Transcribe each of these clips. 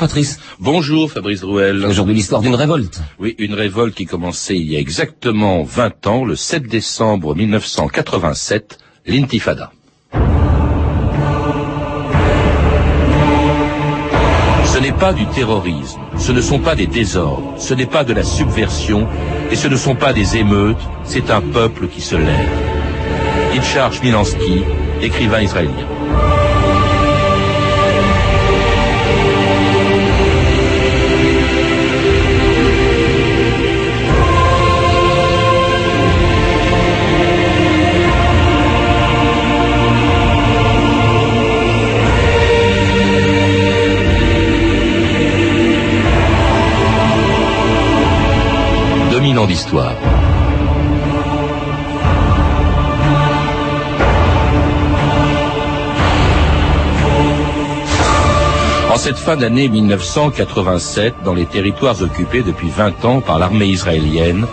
Patrice. Bonjour Fabrice Drouel. Aujourd'hui l'histoire d'une révolte. Oui, une révolte qui commençait il y a exactement 20 ans, le 7 décembre 1987, l'intifada. Ce n'est pas du terrorisme, ce ne sont pas des désordres, ce n'est pas de la subversion, et ce ne sont pas des émeutes, c'est un peuple qui se lève. Itchar Milansky, écrivain israélien. D'histoire. En cette fin d'année 1987, dans les territoires occupés depuis 20 ans par l'armée israélienne,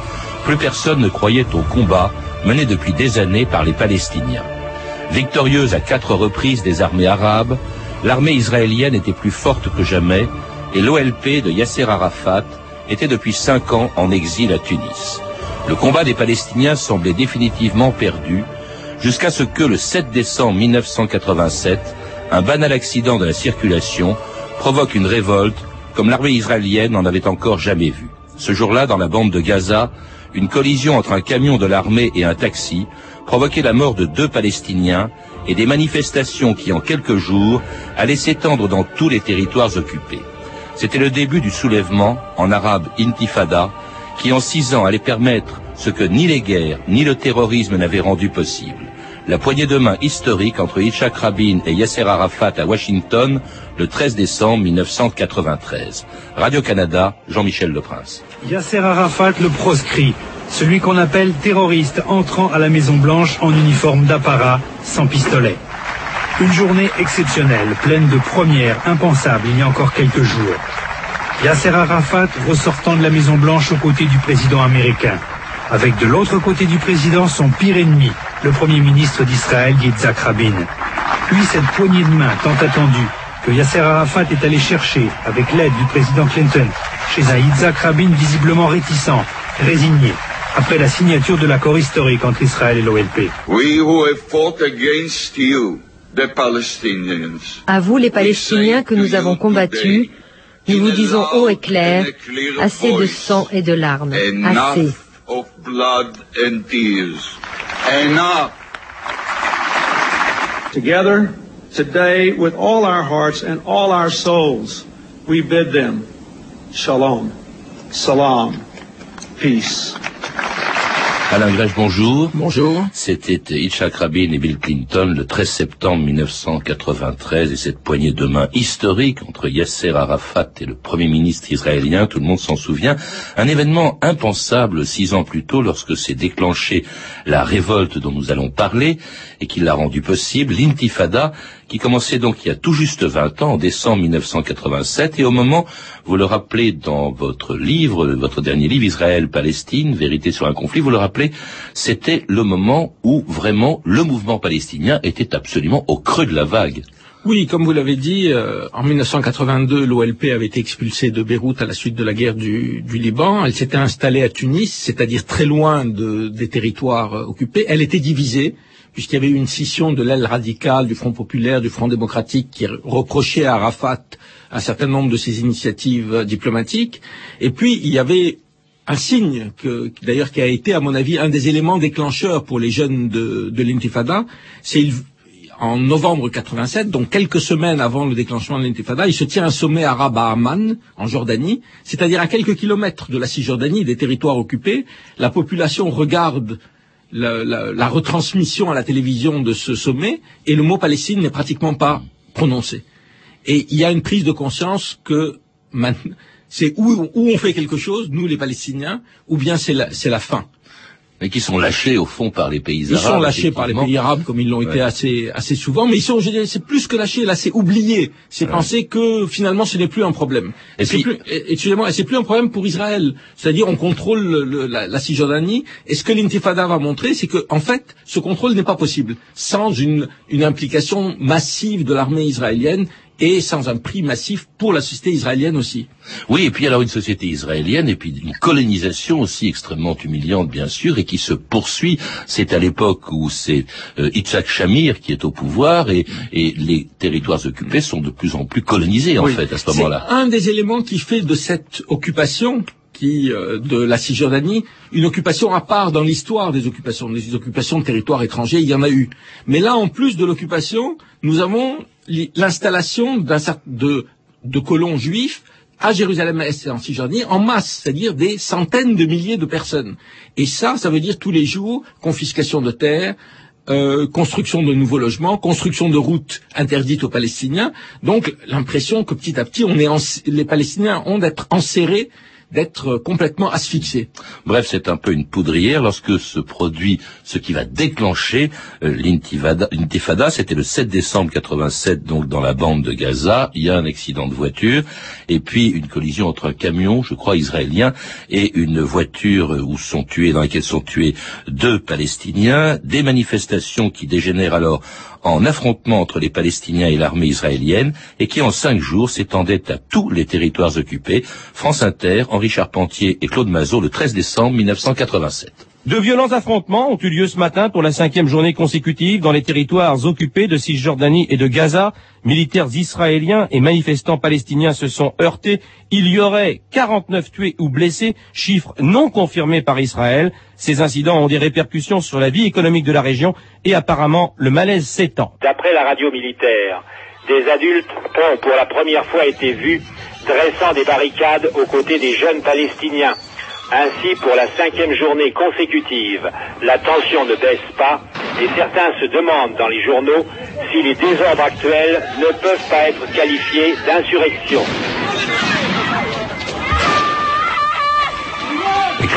plus personne ne croyait au combat mené depuis des années par les Palestiniens. Victorieuse à quatre reprises des armées arabes, l'armée israélienne était plus forte que jamais et l'OLP de Yasser Arafat était depuis cinq ans en exil à Tunis. Le combat des Palestiniens semblait définitivement perdu, jusqu'à ce que le 7 décembre 1987, un banal accident de la circulation provoque une révolte comme l'armée israélienne n'en avait encore jamais vu. Ce jour-là, dans la bande de Gaza, une collision entre un camion de l'armée et un taxi provoquait la mort de deux Palestiniens et des manifestations qui, en quelques jours, allaient s'étendre dans tous les territoires occupés. C'était le début du soulèvement, en arabe intifada, qui en six ans allait permettre ce que ni les guerres ni le terrorisme n'avaient rendu possible. La poignée de main historique entre Yitzhak Rabin et Yasser Arafat à Washington le 13 décembre 1993. Radio-Canada, Jean-Michel Leprince. Yasser Arafat le proscrit, celui qu'on appelle terroriste entrant à la Maison-Blanche en uniforme d'apparat, sans pistolet. Une journée exceptionnelle, pleine de premières, impensables il y a encore quelques jours. Yasser Arafat ressortant de la Maison Blanche aux côtés du président américain, avec de l'autre côté du président son pire ennemi, le Premier ministre d'Israël Yitzhak Rabin. Puis cette poignée de main tant attendue que Yasser Arafat est allé chercher avec l'aide du président Clinton chez un Yitzhak Rabin visiblement réticent, résigné, après la signature de l'accord historique entre Israël et l'OLP. À vous les Palestiniens que nous avons combattus, nous vous disons haut et clair, assez de sang et de larmes, assez. Together, today, with all our hearts and all our souls, we bid them shalom, salam, peace. Alain Grèche, bonjour. Bonjour. C'était Yitzhak Rabin et Bill Clinton le 13 septembre 1993 et cette poignée de main historique entre Yasser Arafat et le Premier ministre israélien, tout le monde s'en souvient, un événement impensable six ans plus tôt lorsque s'est déclenchée la révolte dont nous allons parler et qui l'a rendu possible, l'intifada, qui commençait donc il y a tout juste 20 ans, en décembre 1987, et au moment, vous le rappelez dans votre livre, votre dernier livre, Israël-Palestine, Vérité sur un conflit, vous le rappelez, c'était le moment où vraiment le mouvement palestinien était absolument au creux de la vague. Oui, comme vous l'avez dit, euh, en 1982, l'OLP avait été expulsée de Beyrouth à la suite de la guerre du, du Liban. Elle s'était installée à Tunis, c'est-à-dire très loin de, des territoires euh, occupés. Elle était divisée puisqu'il y avait eu une scission de l'aile radicale du Front populaire, du Front démocratique, qui reprochait à Arafat un certain nombre de ses initiatives euh, diplomatiques. Et puis, il y avait un signe, d'ailleurs, qui a été, à mon avis, un des éléments déclencheurs pour les jeunes de, de l'intifada, c'est en novembre 87, donc quelques semaines avant le déclenchement de l'intifada, il se tient un sommet arabe à Amman, en Jordanie, c'est-à-dire à quelques kilomètres de la Cisjordanie, des territoires occupés. La population regarde la, retransmission à la télévision de ce sommet et le mot Palestine n'est pratiquement pas prononcé. Et il y a une prise de conscience que c'est où, on fait quelque chose, nous les Palestiniens, ou bien c'est la fin mais qui sont lâchés au fond par les pays arabes. Ils sont lâchés par les pays arabes comme ils l'ont été assez assez souvent, mais ils sont, c'est plus que lâchés, là, c'est oublié. C'est ouais. penser que finalement ce n'est plus un problème. Et, puis, plus, excusez-moi, c'est plus un problème pour Israël. C'est-à-dire on contrôle le, la, la, Cisjordanie. Et ce que l'intifada va montrer, c'est que en fait, ce contrôle n'est pas possible sans une une implication massive de l'armée israélienne et sans un prix massif pour la société israélienne aussi. Oui, et puis alors une société israélienne, et puis une colonisation aussi extrêmement humiliante, bien sûr, et qui se poursuit. C'est à l'époque où c'est euh, Yitzhak Shamir qui est au pouvoir, et, et, les territoires occupés sont de plus en plus colonisés, en fait, à ce moment-là. Un des éléments qui fait de cette occupation qui, euh, de la Cisjordanie, une occupation à part dans l'histoire des occupations, des occupations de territoires étrangers, il y en a eu. Mais là, en plus de l'occupation, nous avons l'installation de, de colons juifs à Jérusalem-Est et en Cisjordanie en masse, c'est-à-dire des centaines de milliers de personnes. Et ça, ça veut dire tous les jours confiscation de terres, euh, construction de nouveaux logements, construction de routes interdites aux Palestiniens. Donc l'impression que petit à petit, on est les Palestiniens ont d'être enserrés d'être complètement asphyxié. Bref, c'est un peu une poudrière lorsque se produit ce qui va déclencher euh, l'intifada. C'était le 7 décembre 87, donc dans la bande de Gaza. Il y a un accident de voiture et puis une collision entre un camion, je crois israélien, et une voiture où sont tués, dans laquelle sont tués deux Palestiniens. Des manifestations qui dégénèrent alors en affrontement entre les Palestiniens et l'armée israélienne et qui en cinq jours s'étendait à tous les territoires occupés. France Inter, Henri Charpentier et Claude Mazot le 13 décembre 1987. De violents affrontements ont eu lieu ce matin pour la cinquième journée consécutive dans les territoires occupés de Cisjordanie et de Gaza. Militaires israéliens et manifestants palestiniens se sont heurtés. Il y aurait 49 tués ou blessés, chiffre non confirmé par Israël. Ces incidents ont des répercussions sur la vie économique de la région et apparemment le malaise s'étend. D'après la radio militaire, des adultes ont pour la première fois été vus dressant des barricades aux côtés des jeunes Palestiniens. Ainsi, pour la cinquième journée consécutive, la tension ne baisse pas et certains se demandent dans les journaux si les désordres actuels ne peuvent pas être qualifiés d'insurrection.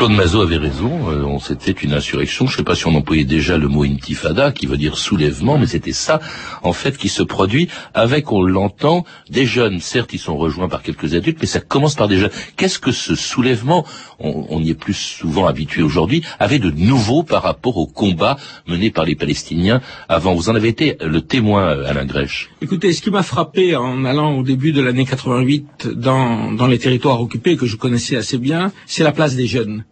Claude Mazot avait raison, euh, c'était une insurrection, je ne sais pas si on employait déjà le mot intifada, qui veut dire soulèvement, mais c'était ça, en fait, qui se produit avec, on l'entend, des jeunes. Certes, ils sont rejoints par quelques adultes, mais ça commence par des jeunes. Qu'est-ce que ce soulèvement, on, y est plus souvent habitué aujourd'hui, avait de nouveau par rapport au combat mené par les Palestiniens avant? Vous en avez été le témoin, Alain Grèche. Écoutez, ce qui m'a frappé en allant au début de l'année 88 dans, dans les territoires occupés, que je connaissais assez bien, c'est la place des jeunes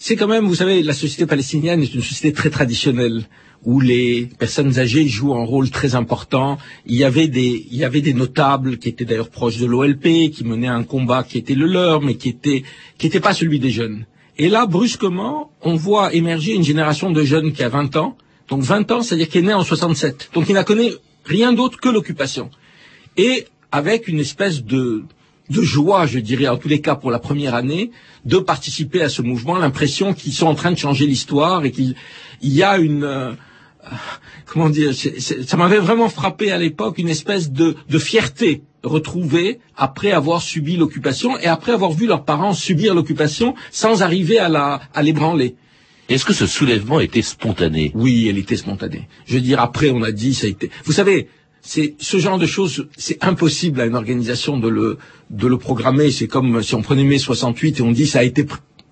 c'est quand même, vous savez, la société palestinienne est une société très traditionnelle où les personnes âgées jouent un rôle très important. Il y avait des, il y avait des notables qui étaient d'ailleurs proches de l'OLP, qui menaient un combat qui était le leur, mais qui était, qui n'était pas celui des jeunes. Et là, brusquement, on voit émerger une génération de jeunes qui a 20 ans. Donc 20 ans, c'est-à-dire qui est né en 67. Donc il n'a connu rien d'autre que l'occupation. Et avec une espèce de, de joie, je dirais, en tous les cas pour la première année, de participer à ce mouvement, l'impression qu'ils sont en train de changer l'histoire et qu'il y a une... Euh, comment dire Ça m'avait vraiment frappé à l'époque une espèce de, de fierté retrouvée après avoir subi l'occupation et après avoir vu leurs parents subir l'occupation sans arriver à, la, à l'ébranler. Est-ce que ce soulèvement était spontané? Oui, elle était spontanée. Je veux dire, après, on a dit, ça a été... Vous savez, c'est ce genre de choses, c'est impossible à une organisation de le de le programmer. C'est comme si on prenait mai 68 et on dit ça a été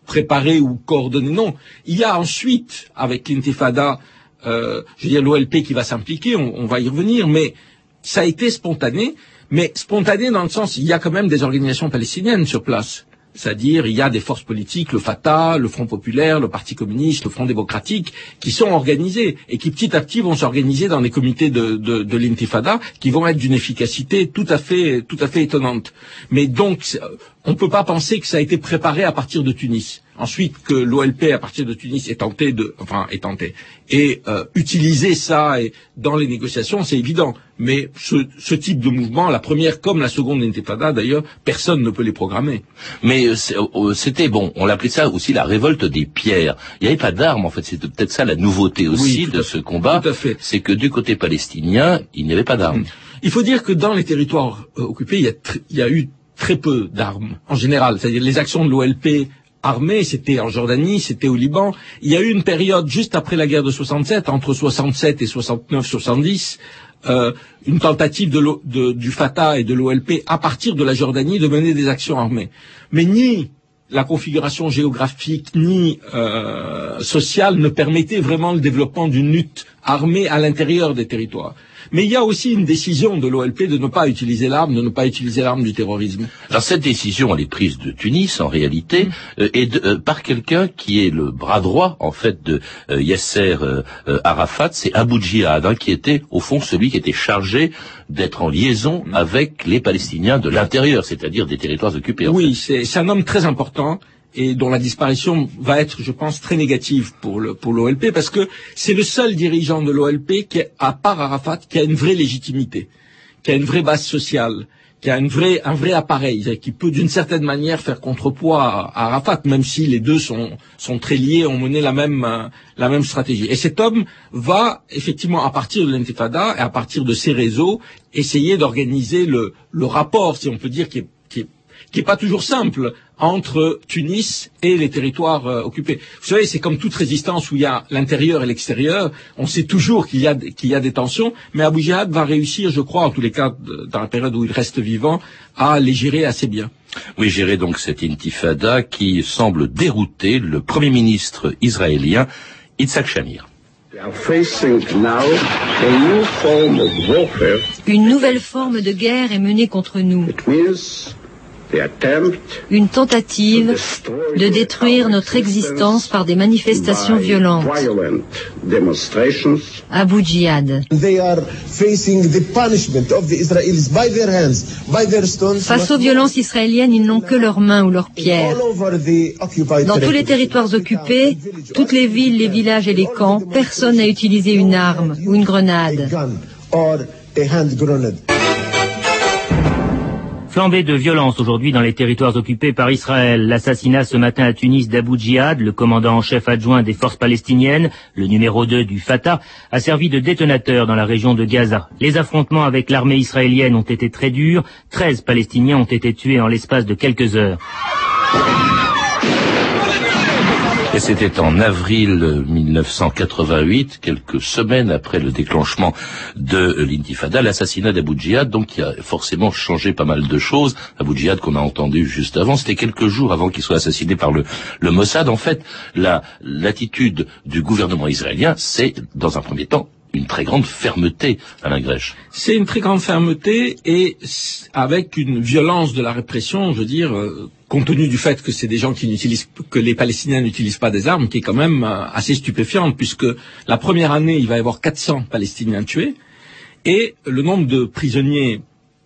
préparé ou coordonné. Non, il y a ensuite avec l'intifada, euh, je veux dire l'OLP qui va s'impliquer, on, on va y revenir, mais ça a été spontané. Mais spontané dans le sens, il y a quand même des organisations palestiniennes sur place. C'est-à-dire, il y a des forces politiques, le Fatah, le Front populaire, le Parti communiste, le Front démocratique, qui sont organisés et qui petit à petit vont s'organiser dans des comités de, de, de l'intifada, qui vont être d'une efficacité tout à fait, tout à fait étonnante. Mais donc, on ne peut pas penser que ça a été préparé à partir de Tunis. Ensuite, que l'OLP à partir de Tunis ait tenté de, enfin, ait tenté, et euh, utiliser ça dans les négociations, c'est évident. Mais ce, type de mouvement, la première comme la seconde intifada d'ailleurs, personne ne peut les programmer. Mais euh, euh, c'était bon, on l'appelait ça aussi la révolte des pierres. Il n'y avait pas d'armes en fait, c'était peut-être ça la nouveauté aussi de ce combat. C'est que du côté palestinien, il n'y avait pas d'armes. Il faut dire que dans les territoires occupés, il y, a il y a eu très peu d'armes en général. C'est-à-dire les actions de l'OLP armée, c'était en Jordanie, c'était au Liban. Il y a eu une période juste après la guerre de 67, entre 67 et 69-70, euh, une tentative du Fatah et de l'OLP à partir de la Jordanie de mener des actions armées. Mais ni la configuration géographique ni euh, sociale ne permettait vraiment le développement d'une lutte armée à l'intérieur des territoires. Mais il y a aussi une décision de l'OLP de ne pas utiliser l'arme, de ne pas utiliser l'arme du terrorisme. Alors cette décision, elle est prise de Tunis en réalité, mm. euh, et de, par quelqu'un qui est le bras droit en fait de Yasser Arafat, c'est Abu Djihad, hein, qui était au fond celui qui était chargé d'être en liaison mm. avec les Palestiniens de l'intérieur, c'est-à-dire des territoires occupés. Oui, c'est un homme très important et dont la disparition va être, je pense, très négative pour le pour l'OLP parce que c'est le seul dirigeant de l'OLP qui, à part Arafat, qui a une vraie légitimité, qui a une vraie base sociale, qui a une vraie, un vrai appareil, qui peut d'une certaine manière faire contrepoids à, Arafat, même si les deux sont, sont très liés, ont mené la même, la même stratégie. Et cet homme va effectivement, à partir de l'intifada et à partir de ses réseaux, essayer d'organiser le, le rapport, si on peut dire, qui est qui n'est pas toujours simple entre Tunis et les territoires euh, occupés. Vous savez, c'est comme toute résistance où il y a l'intérieur et l'extérieur. On sait toujours qu'il y, a, qu'il y a des tensions, mais Abu Jihad va réussir, je crois, en tous les cas, dans la période où il reste vivant, à les gérer assez bien. Oui, gérer donc cette intifada qui semble dérouter le Premier ministre israélien Yitzhak Shamir. Une nouvelle forme de guerre est menée contre nous. Une tentative de détruire notre existence par des manifestations violentes. Abu Djihad. Face aux violences israéliennes, ils n'ont que leurs mains ou leurs pierres. Dans tous les territoires occupés, toutes les villes, les villages et les camps, personne n'a utilisé une arme ou une grenade. Flambée de violence aujourd'hui dans les territoires occupés par Israël. L'assassinat ce matin à Tunis d'Abu Djihad, le commandant en chef adjoint des forces palestiniennes, le numéro 2 du Fatah, a servi de détonateur dans la région de Gaza. Les affrontements avec l'armée israélienne ont été très durs. 13 Palestiniens ont été tués en l'espace de quelques heures. Et c'était en avril 1988, quelques semaines après le déclenchement de l'intifada, l'assassinat d'Abu Djihad, donc qui a forcément changé pas mal de choses. Abu Djihad qu'on a entendu juste avant, c'était quelques jours avant qu'il soit assassiné par le, le Mossad. En fait, l'attitude du gouvernement israélien, c'est, dans un premier temps, une très grande fermeté, Alain Grèche. C'est une très grande fermeté et avec une violence de la répression, je veux dire, euh, compte tenu du fait que c'est des gens qui n'utilisent, que les Palestiniens n'utilisent pas des armes, qui est quand même euh, assez stupéfiante, puisque la première année, il va y avoir 400 Palestiniens tués, et le nombre de prisonniers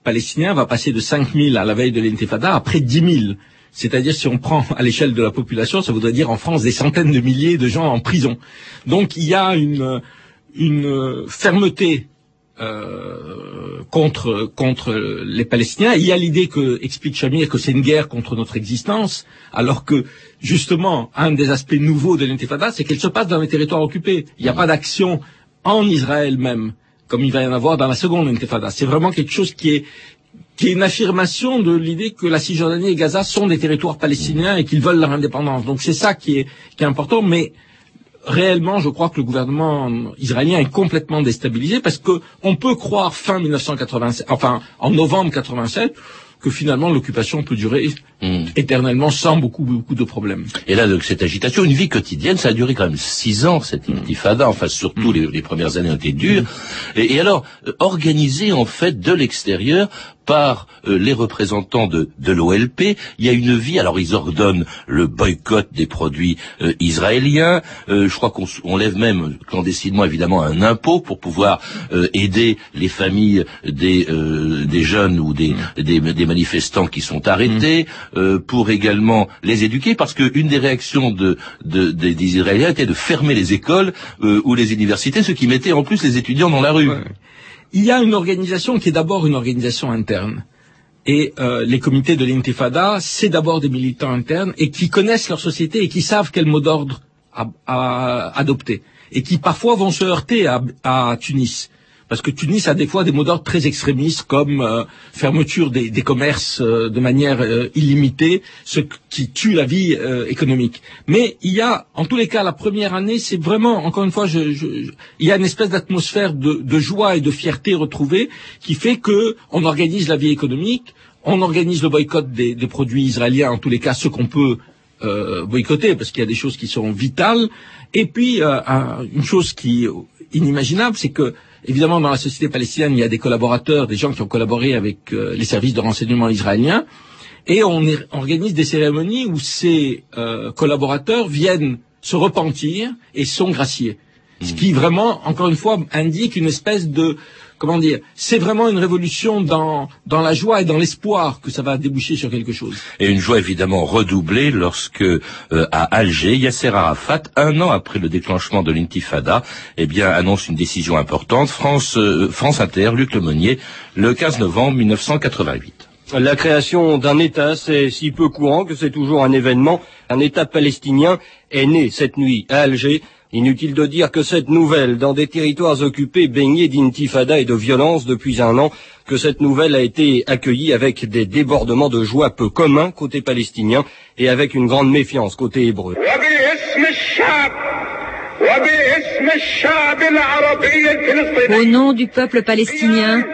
palestiniens va passer de 5 000 à la veille de l'intifada à près de 10 000. C'est-à-dire, si on prend à l'échelle de la population, ça voudrait dire en France des centaines de milliers de gens en prison. Donc, il y a une, une fermeté euh, contre contre les Palestiniens. Il y a l'idée que explique Shamir que c'est une guerre contre notre existence, alors que justement un des aspects nouveaux de l'intifada, c'est qu'elle se passe dans les territoires occupés. Il n'y a pas d'action en Israël même, comme il va y en avoir dans la seconde intifada. C'est vraiment quelque chose qui est qui est une affirmation de l'idée que la Cisjordanie et Gaza sont des territoires palestiniens et qu'ils veulent leur indépendance. Donc c'est ça qui est qui est important, mais réellement, je crois que le gouvernement israélien est complètement déstabilisé parce que on peut croire fin 1987, enfin en novembre 87, que finalement l'occupation peut durer hmm. éternellement sans beaucoup beaucoup de problèmes. Et là, donc, cette agitation, une vie quotidienne, ça a duré quand même six ans cette hmm. intifada. Enfin, surtout hmm. les, premières années ont été dures. Et, et alors, euh, organisée en fait de l'extérieur par euh, les représentants de, de l'OLP. Il y a une vie, alors ils ordonnent le boycott des produits euh, israéliens. Euh, je crois qu'on lève même clandestinement évidemment un impôt pour pouvoir aider les familles des, des jeunes ou des, des, des, manifestants qui sont arrêtés, mmh. pour également les éduquer, parce qu'une des réactions de, de, des Israéliens était de fermer les écoles ou les universités, ce qui mettait en plus les étudiants dans la rue. Il y a une organisation qui est d'abord une organisation interne. Et euh, les comités de l'intifada, c'est d'abord des militants internes et qui connaissent leur société et qui savent quel mot d'ordre adopter. Et qui parfois vont se heurter à Tunis parce que Tunis a des fois des mots d'ordre très extrémistes comme euh, fermeture des, commerces euh, de manière euh, illimitée, ce qui tue la vie économique. Mais il y a, en tous les cas, la première année, c'est vraiment, encore une fois, il y a une espèce d'atmosphère de, joie et de fierté retrouvée qui fait que on organise la vie économique, on organise le boycott des, produits israéliens, en tous les cas, ce qu'on peut boycotter, parce qu'il y a des choses qui sont vitales. Et puis, une chose qui inimaginable, c'est que évidemment, dans la société palestinienne, il y a des collaborateurs, des gens qui ont collaboré avec euh, les services de renseignement israéliens, et on organise des cérémonies où ces euh, collaborateurs viennent se repentir et sont graciés. Ce qui vraiment, encore une fois, indique une espèce de comment dire, c'est vraiment une révolution dans, dans la joie et dans l'espoir que ça va déboucher sur quelque chose. Et une joie évidemment redoublée lorsque euh, à Alger, Yasser Arafat, un an après le déclenchement de l'intifada, eh bien annonce une décision importante. France, euh, France Inter, Luc Lemonnier, le 15 novembre 1988. La création d'un État, c'est si peu courant que c'est toujours un événement. Un État palestinien est né cette nuit à Alger Inutile de dire que cette nouvelle, dans des territoires occupés baignés d'intifada et de violence depuis un an, que cette nouvelle a été accueillie avec des débordements de joie peu communs côté palestinien et avec une grande méfiance côté hébreu. Au nom du peuple palestinien,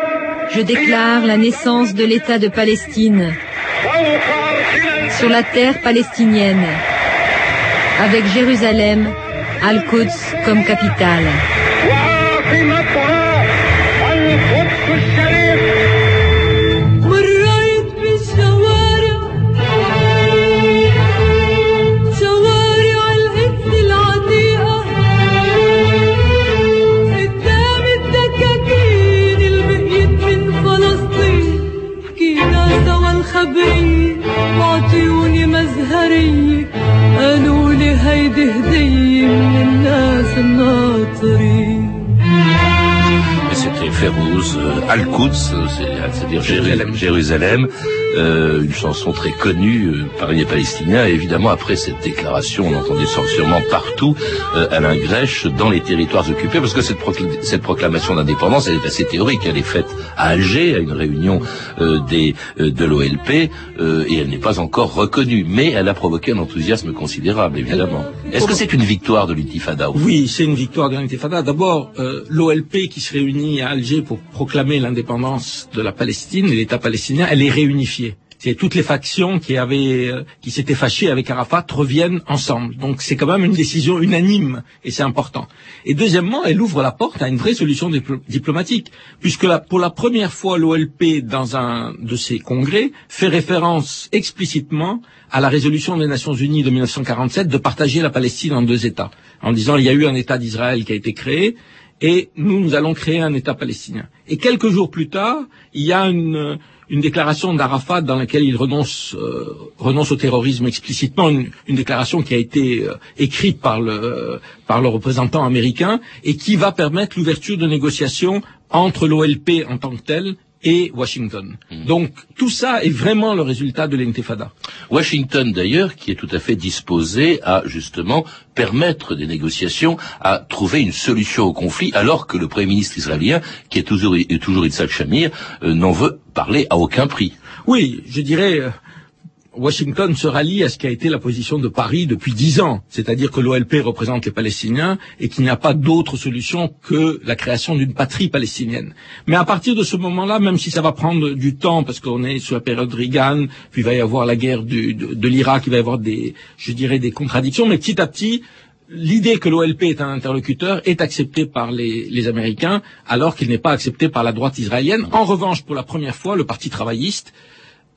je déclare la naissance de l'État de Palestine sur la terre palestinienne, avec Jérusalem Al-Quds comme capitale. Jérusalem, chanson très connue euh, par les Palestiniens. Et évidemment, après cette déclaration, on entendait sûrement partout euh, Alain Grèche dans les territoires occupés, parce que cette, cette proclamation d'indépendance, elle est assez théorique. Elle est faite à Alger, à une réunion des, de l'OLP, et elle n'est pas encore reconnue. Mais elle a provoqué un enthousiasme considérable, évidemment. Est-ce que c'est une victoire de l'intifada Oui, c'est une victoire de l'intifada. D'abord, l'OLP qui se réunit à Alger pour proclamer l'indépendance de la Palestine, l'État palestinien, elle est réunifiée c'est toutes les factions qui avaient, euh, qui s'étaient fâchées avec Arafat reviennent ensemble. Donc c'est quand même une décision unanime et c'est important. Et deuxièmement, elle ouvre la porte à une vraie solution diplomatique, puisque pour la première fois l'OLP dans un de ses congrès fait référence explicitement à la résolution des Nations Unies de 1947 de partager la Palestine en deux États, en disant il y a eu un État d'Israël qui a été créé et nous, nous allons créer un État palestinien. Et quelques jours plus tard, il y a une, une déclaration d'Arafat dans laquelle il renonce, euh, au terrorisme explicitement, une, déclaration qui a été euh, écrite le, par le représentant américain et qui va permettre l'ouverture de négociations entre l'OLP en tant que telle et Washington. Hmm. Donc tout ça est vraiment le résultat de l'intifada. Washington d'ailleurs qui est tout à fait disposé à justement permettre des négociations, à trouver une solution au conflit, alors que le Premier ministre israélien, qui est toujours, est toujours Yitzhak Shamir, euh, n'en veut parler à aucun prix. Oui, je dirais, euh, Washington se rallie à ce qui a été la position de Paris depuis dix ans, c'est-à-dire que l'OLP représente les Palestiniens et qu'il n'y a pas d'autre solution que la création d'une patrie palestinienne. Mais à partir de ce moment-là, même si ça va prendre du temps, parce qu'on est sous la période Reagan, puis il va y avoir la guerre de, l'Irak, il va y avoir des, je dirais, des contradictions, mais petit à petit, l'idée que l'OLP est un interlocuteur est acceptée par les Américains, alors qu'il n'est pas accepté par la droite israélienne. En revanche, pour la première fois, le Parti travailliste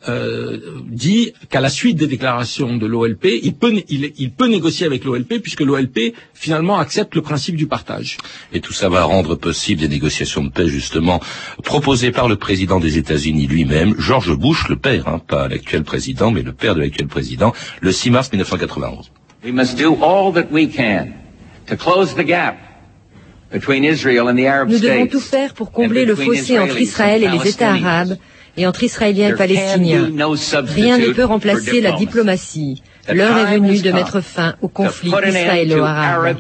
euh, dit qu'à la suite des déclarations de l'OLP, il peut, il, peut négocier avec l'OLP puisque l'OLP finalement accepte le principe du partage. Et tout ça va rendre possible des négociations de paix justement proposées par le président des États-Unis lui-même, George Bush, le père, hein, pas l'actuel président, mais le père de l'actuel président, le 6 mars 1991. We must do all that we can to close the gap nous devons tout faire pour combler le fossé entre Israël et les États arabes et entre Israéliens et Palestiniens. Rien ne peut remplacer la diplomatie. L'heure est venue de mettre fin au conflit israélo-arabe.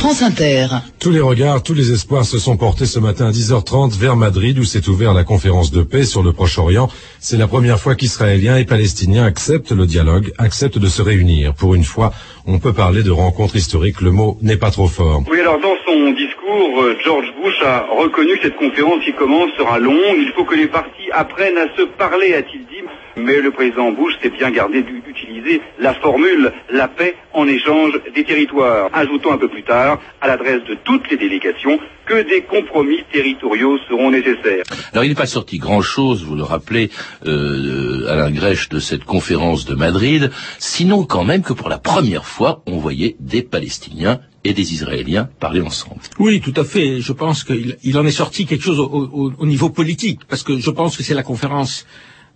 France Inter. Tous les regards, tous les espoirs se sont portés ce matin à 10h30 vers Madrid où s'est ouverte la conférence de paix sur le Proche-Orient. C'est la première fois qu'Israéliens et Palestiniens acceptent le dialogue, acceptent de se réunir. Pour une fois, on peut parler de rencontre historique, le mot n'est pas trop fort. Oui, alors dans son discours, euh, George Bush a reconnu que cette conférence qui commence sera longue. Il faut que les partis apprennent à se parler, a-t-il dit. Mais le président Bush s'est bien gardé d'utiliser la formule la paix en échange des territoires. Ajoutons un peu plus tard À l'adresse de toutes les délégations que des compromis territoriaux seront nécessaires. Alors il n'est pas sorti grand-chose, vous le rappelez, euh, Alain Grèche, de cette conférence de Madrid, sinon quand même que pour la première fois, on voyait des Palestiniens et des Israéliens parler ensemble. Oui, tout à fait. Je pense qu'il il en est sorti quelque chose au, au, au, niveau politique, parce que je pense que c'est la conférence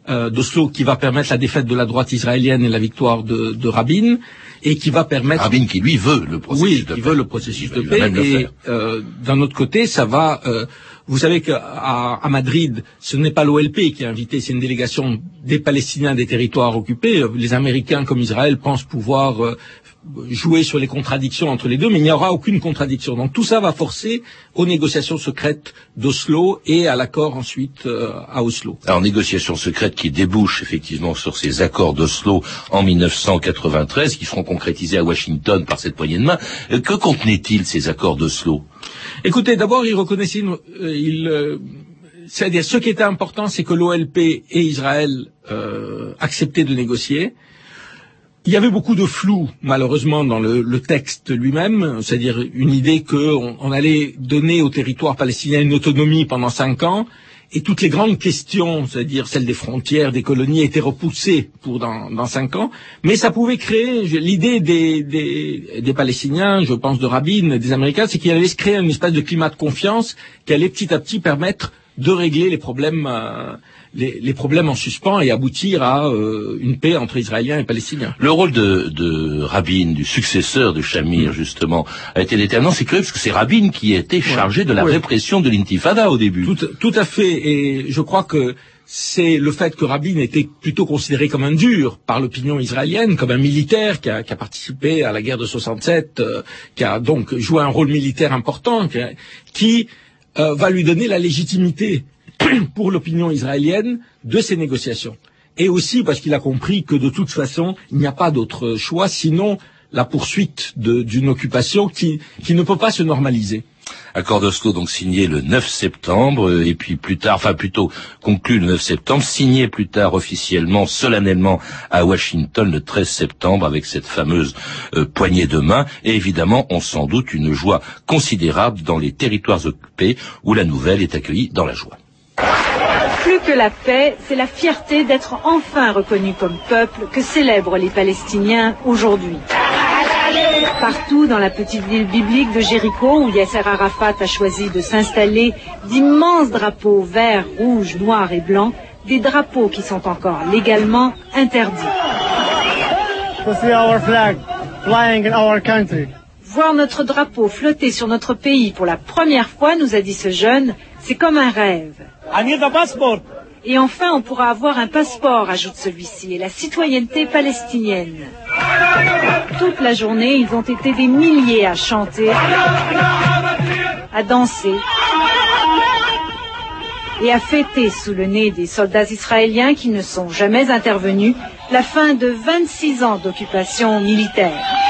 euh, d'Oslo qui va permettre la défaite de la droite israélienne et la victoire de, de Rabin, et qui va permettre... Rabin qui, lui, veut le processus oui, de paix. qui veut le processus Il de paix, et euh, d'un autre côté, ça va... euh, vous savez qu'à à Madrid, ce n'est pas l'OLP qui a invité, c'est une délégation des Palestiniens des territoires occupés. Les Américains comme Israël pensent pouvoir euh, jouer sur les contradictions entre les deux, mais il n'y aura aucune contradiction. Donc tout ça va forcer aux négociations secrètes d'Oslo et à l'accord ensuite euh, à Oslo. Alors, négociations secrètes qui débouchent effectivement sur ces accords d'Oslo en 1993, qui seront concrétisés à Washington par cette poignée de main. Euh, Que contenaient-ils ces accords d'Oslo? Écoutez, d'abord, il reconnaissait, une- euh, il, euh, c'est-à-dire ce qui était important, c'est que l'OLP et Israël euh, acceptaient de négocier. Il y avait beaucoup de flou, malheureusement, dans le, texte lui-même, c'est-à-dire une idée qu'on on allait donner au territoire palestinien une autonomie pendant cinq ans, et toutes les grandes questions, c'est-à-dire celles des frontières, des colonies, étaient repoussées pour dans, dans cinq ans. Mais ça pouvait créer l'idée des, Palestiniens, je pense de Rabin, des Américains, c'est qu'il allait se créer une espèce de climat de confiance qui allait petit à petit permettre de régler les problèmes, euh, les, les problèmes en suspens et aboutir à euh, une paix entre Israéliens et Palestiniens. Le rôle de, de Rabin, du successeur de Shamir, justement, a été déterminant. C'est curieux parce que c'est Rabin qui était chargé de la Ouais. répression de l'intifada au début. Tout, tout à fait. Et je crois que c'est le fait que Rabin était plutôt considéré comme un dur par l'opinion israélienne, comme un militaire qui a, qui a participé à la guerre de 67, euh, qui a donc joué un rôle militaire important, qui, qui, euh, va lui donner la légitimité pour l'opinion israélienne de ces négociations. Et aussi parce qu'il a compris que de toute façon, il n'y a pas d'autre choix sinon la poursuite d'une occupation qui, qui ne peut pas se normaliser. Accord d'Oslo donc signé le 9 septembre euh, et puis plus tard, enfin plutôt conclu le 9 septembre, signé plus tard officiellement, solennellement à Washington le 13 septembre avec cette fameuse euh, poignée de main et évidemment on s'en doute une joie considérable dans les territoires occupés où la nouvelle est accueillie dans la joie. Plus que la paix, c'est la fierté d'être enfin reconnu comme peuple que célèbrent les Palestiniens aujourd'hui. Partout dans la petite ville biblique de Jéricho, où Yasser Arafat a choisi de s'installer, d'immenses drapeaux verts, rouges, noirs et blancs, des drapeaux qui sont encore légalement interdits. Voir notre drapeau flotter sur notre pays pour la première fois, nous a dit ce jeune, c'est comme un rêve. Et enfin, on pourra avoir un passeport, ajoute celui-ci, et la citoyenneté palestinienne. Toute la journée, ils ont été des milliers à chanter, à danser et à fêter sous le nez des soldats israéliens qui ne sont jamais intervenus la fin de 26 ans d'occupation militaire.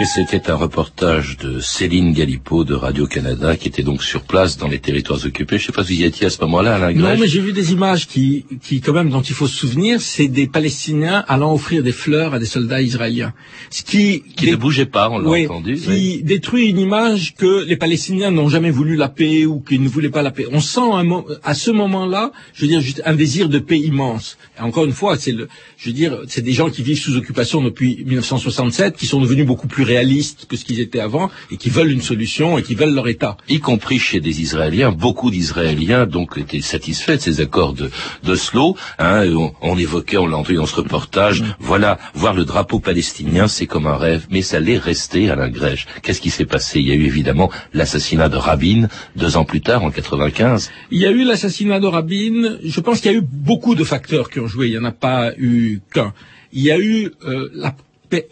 Et c'était un reportage de Céline Galipo de Radio-Canada qui était donc sur place dans les territoires occupés. Je sais pas si vous y étiez à ce moment-là, Alain Non, Grèche. mais j'ai vu des images qui, qui, quand même, dont il faut se souvenir, c'est des Palestiniens allant offrir des fleurs à des soldats israéliens. Ce qui, Qui ne bougeait pas, on l'a Oui, entendu. qui oui. détruit une image que les Palestiniens n'ont jamais voulu la paix ou qu'ils ne voulaient pas la paix. On sent un mo- à ce moment-là, je veux dire, juste un désir de paix immense. Et encore une fois, c'est le, je veux dire, c'est des gens qui vivent sous occupation depuis 1967, qui sont devenus beaucoup plus réalistes que ce qu'ils étaient avant et qui veulent une solution et qui veulent leur État. y compris chez des Israéliens, beaucoup d'Israéliens donc étaient satisfaits de ces accords de d'Oslo. Hein, on, on évoquait, on l'a entendu dans ce reportage, voilà, voir le drapeau palestinien, c'est comme un rêve, mais ça l'est resté à la Grèche. Qu'est-ce qui s'est passé? Il y a eu évidemment l'assassinat de Rabin deux ans plus tard, en 95. Il y a eu l'assassinat de Rabin. Je pense qu'il y a eu beaucoup de facteurs qui ont joué. Il n'y en a pas eu qu'un. Il y a eu euh, la,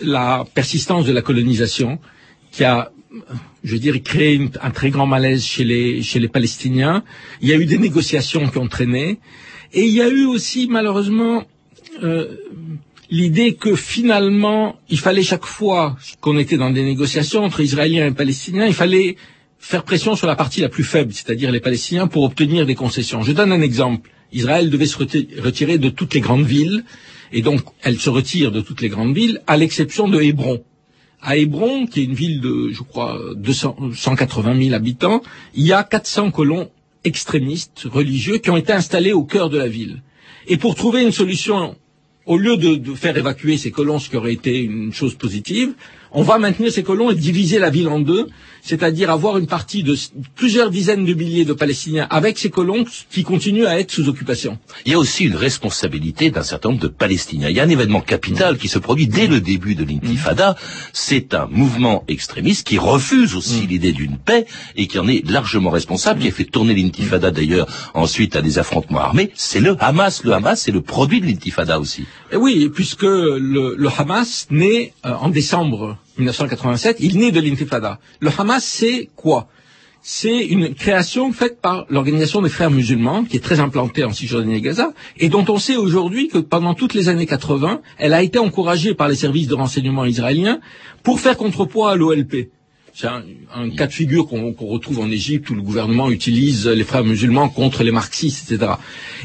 la persistance de la colonisation qui a, je dire, créé une- un très grand malaise chez les, chez les Palestiniens. Il y a eu des négociations qui ont traîné. Et il y a eu aussi, malheureusement, euh, l'idée que finalement, il fallait chaque fois qu'on était dans des négociations entre Israéliens et Palestiniens, il fallait faire pression sur la partie la plus faible, c'est-à-dire les Palestiniens, pour obtenir des concessions. Je donne un exemple. Israël devait se reti- retirer de toutes les grandes villes, et donc elle se retire de toutes les grandes villes, à l'exception de Hébron. à Hébron, qui est une ville de, je crois, 200, 180 000 habitants, il y a 400 colons extrémistes religieux qui ont été installés au cœur de la ville. Et pour trouver une solution, au lieu de, de faire évacuer ces colons, ce qui aurait été une chose positive, on va maintenir ces colons et diviser la ville en deux, c'est-à-dire avoir une partie de plusieurs dizaines de milliers de Palestiniens avec ces colons qui continuent à être sous occupation. Il y a aussi une responsabilité d'un certain nombre de Palestiniens. Il y a un événement capital qui se produit dès le début de l'intifada. C'est un mouvement extrémiste qui refuse aussi l'idée d'une paix et qui en est largement responsable, qui a fait tourner l'intifada d'ailleurs ensuite à des affrontements armés. C'est le Hamas. Le Hamas, c'est le produit de l'intifada aussi. Et oui, puisque le, le Hamas naît euh, en décembre 1987, il naît de l'intifada. Le Hamas, c'est quoi? C'est une création faite par l'organisation des frères musulmans, qui est très implantée en Cisjordanie et Gaza, et dont on sait aujourd'hui que pendant toutes les années 80, elle a été encouragée par les services de renseignement israéliens pour faire contrepoids à l'OLP. C'est un, cas de figure qu'on qu retrouve en Égypte où le gouvernement utilise les frères musulmans contre les marxistes, etc.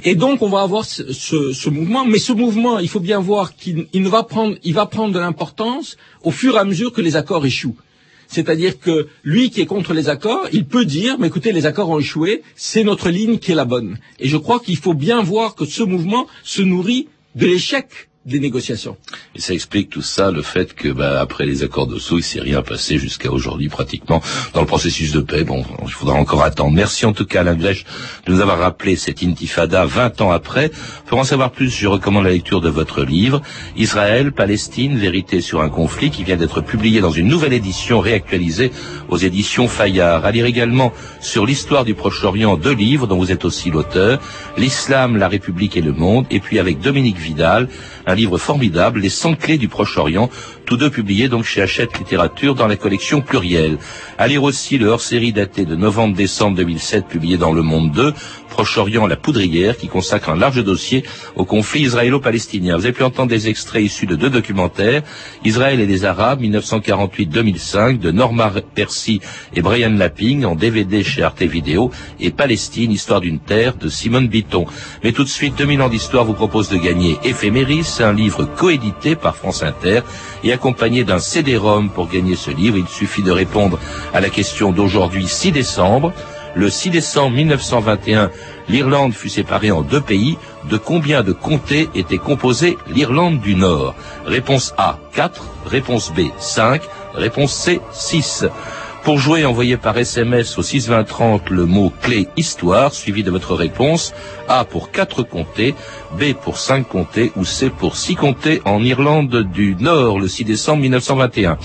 Et donc on va avoir ce, mouvement, mais ce mouvement, il faut bien voir qu'il va prendre, va prendre de l'importance au fur et à mesure que les accords échouent. C'est-à-dire que lui qui est contre les accords, il peut dire, mais écoutez, les accords ont échoué, c'est notre ligne qui est la bonne. Et je crois qu'il faut bien voir que ce mouvement se nourrit de l'échec des négociations. Et ça explique tout ça, le fait que bah, après les accords d'Oslo, il s'est rien passé jusqu'à aujourd'hui pratiquement dans le processus de paix. Bon, il faudra encore attendre. Merci en tout cas Alain Glèche de nous avoir rappelé cette intifada 20 ans après. Pour en savoir plus, je recommande la lecture de votre livre Israël, Palestine, vérité sur un conflit qui vient d'être publié dans une nouvelle édition réactualisée aux éditions Fayard. À lire également sur l'histoire du Proche-Orient deux livres dont vous êtes aussi l'auteur, L'Islam, la République et le monde, et puis avec Dominique Vidal, livre formidable, Les 100 clés du Proche-Orient, tous deux publiés donc chez Hachette Littérature dans la collection plurielle. À lire aussi le hors-série daté de novembre-décembre 2007 publié dans Le Monde 2, Proche-Orient, la poudrière, qui consacre un large dossier au conflit israélo-palestinien. Vous avez pu entendre des extraits issus de deux documentaires, Israël et les Arabes, 1948-2005, de Norma Percy et Brian Lapping, en DVD chez Arte Vidéo, et Palestine, histoire d'une terre, de Simone Bitton. Mais tout de suite, 2000 ans d'histoire vous propose de gagner Éphéméris, un livre coédité par France Inter, et accompagné d'un CD-ROM pour gagner ce livre. Il suffit de répondre à la question d'aujourd'hui 6 décembre. Le 6 décembre 1921, l'Irlande fut séparée en deux pays. De combien de comtés était composée l'Irlande du Nord? Réponse A, 4. Réponse B, 5. Réponse C, 6. Pour jouer, envoyez par SMS au 62030 le mot clé histoire suivi de votre réponse. A pour 4 comtés, B pour 5 comtés ou C pour 6 comtés en Irlande du Nord le 6 décembre 1921.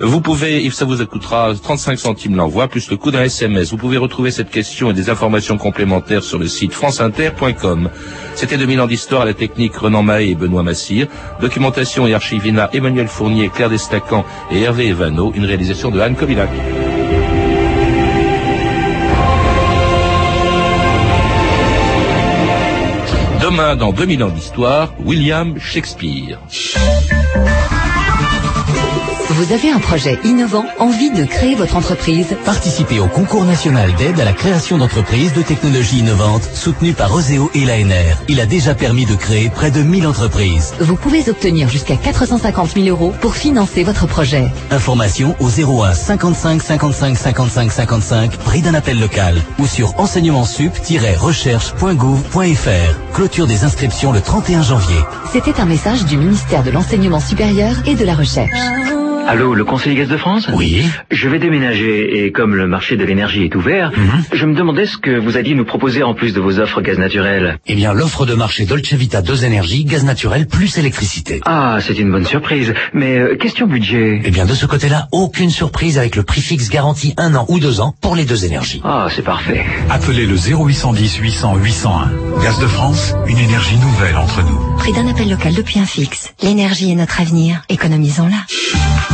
Vous pouvez, ça vous coûtera 35 centimes l'envoi, plus le coût d'un SMS. Vous pouvez retrouver cette question et des informations complémentaires sur le site franceinter.com. C'était 2000 ans d'histoire à la technique Renan Mahé et Benoît Massir. Documentation et archivina Emmanuel Fournier, Claire Destacan et Hervé Evano. Une réalisation de Anne Kovilac. Demain, dans 2000 ans d'histoire, William Shakespeare. Vous avez un projet innovant, envie de créer votre entreprise Participez au concours national d'aide à la création d'entreprises de technologies innovantes soutenu par Oseo et l'ANR. Il a déjà permis de créer près de 1000 entreprises. Vous pouvez obtenir jusqu'à 450 000 euros pour financer votre projet. Information au 01 55 55 55 55, prix d'un appel local ou sur enseignementsup-recherche.gouv.fr. Clôture des inscriptions le 31 janvier. C'était un message du ministère de l'Enseignement supérieur et de la Recherche. Allô, le Conseil Gaz de France Oui. Je vais déménager et comme le marché de l'énergie est ouvert, je me demandais ce que vous alliez nous proposer en plus de vos offres gaz naturel. Eh bien, l'offre de marché Dolce Vita 2 énergie, gaz naturel plus électricité. Ah, c'est une bonne surprise. Mais euh, question budget. Eh bien, de ce côté-là, aucune surprise avec le prix fixe garanti un an ou deux ans pour les deux énergies. Ah, c'est parfait. Appelez le 0810 800 801. Gaz de France, une énergie nouvelle entre nous. Prix d'un appel local depuis un fixe. L'énergie est notre avenir. Économisons-la.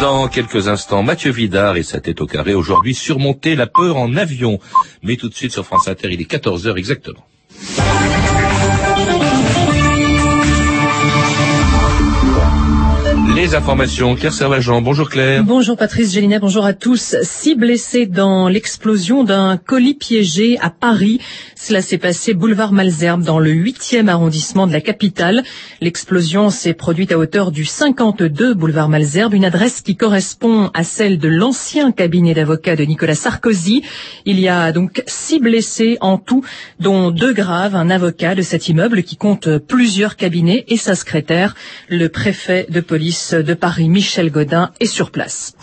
Dans quelques instants, Mathieu Vidard et sa tête au carré aujourd'hui surmonter la peur en avion. Mais tout de suite sur France Inter, il est 14h exactement. Les informations, Claire Servagent. Bonjour Claire. Bonjour Patrice Gélinet, bonjour à tous. Six blessés dans l'explosion d'un colis piégé à Paris. Cela s'est passé boulevard Malzerbe dans le 8e arrondissement de la capitale. L'explosion s'est produite à hauteur du 52 boulevard Malzerbe, une adresse qui correspond à celle de l'ancien cabinet d'avocats de Nicolas Sarkozy. Il y a donc six blessés en tout, dont deux graves, un avocat de cet immeuble qui compte plusieurs cabinets et sa secrétaire. Le préfet de police de Paris, Michel Godin, est sur place.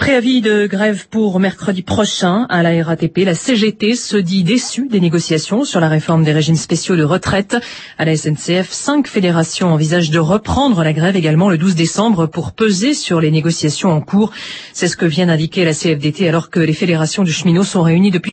Préavis de grève pour mercredi prochain à la RATP. La CGT se dit déçue des négociations sur la réforme des régimes spéciaux de retraite. À la SNCF, cinq fédérations envisagent de reprendre la grève également le 12 décembre pour peser sur les négociations en cours. C'est ce que vient d'indiquer la CFDT alors que les fédérations du cheminot sont réunies depuis